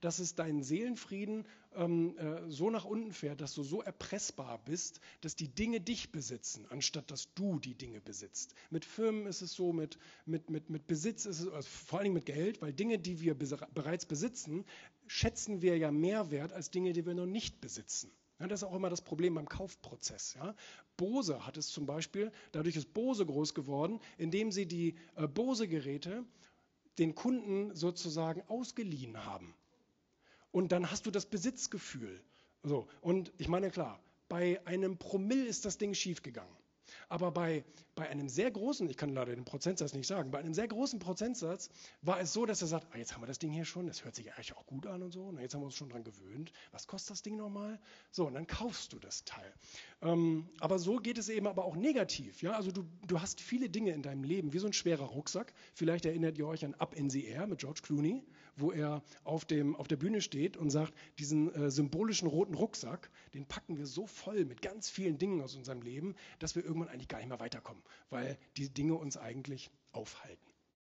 dass es deinen Seelenfrieden ähm, äh, so nach unten fährt, dass du so erpressbar bist, dass die Dinge dich besitzen, anstatt dass du die Dinge besitzt. Mit Firmen ist es so, mit, mit, mit, mit Besitz ist es, also vor Dingen mit Geld, weil Dinge, die wir bereits besitzen, schätzen wir ja mehr wert als Dinge, die wir noch nicht besitzen. Ja, das ist auch immer das Problem beim Kaufprozess. Ja. Bose hat es zum Beispiel, dadurch ist Bose groß geworden, indem sie die äh, Bose-Geräte den Kunden sozusagen ausgeliehen haben. Und dann hast du das Besitzgefühl. So, und ich meine, klar, bei einem Promille ist das Ding schiefgegangen. Aber bei, bei einem sehr großen, ich kann leider den Prozentsatz nicht sagen, bei einem sehr großen Prozentsatz war es so, dass er sagt, ah, jetzt haben wir das Ding hier schon, das hört sich eigentlich auch gut an und so, und jetzt haben wir uns schon dran gewöhnt. Was kostet das Ding nochmal? So, und dann kaufst du das Teil. Ähm, aber so geht es eben aber auch negativ. Ja? Also du, du hast viele Dinge in deinem Leben, wie so ein schwerer Rucksack. Vielleicht erinnert ihr euch an Up in the Air mit George Clooney, wo er auf, dem, auf der Bühne steht und sagt, diesen äh, symbolischen roten Rucksack, den packen wir so voll mit ganz vielen Dingen aus unserem Leben, dass wir irgendwann eigentlich gar nicht mehr weiterkommen, weil die Dinge uns eigentlich aufhalten.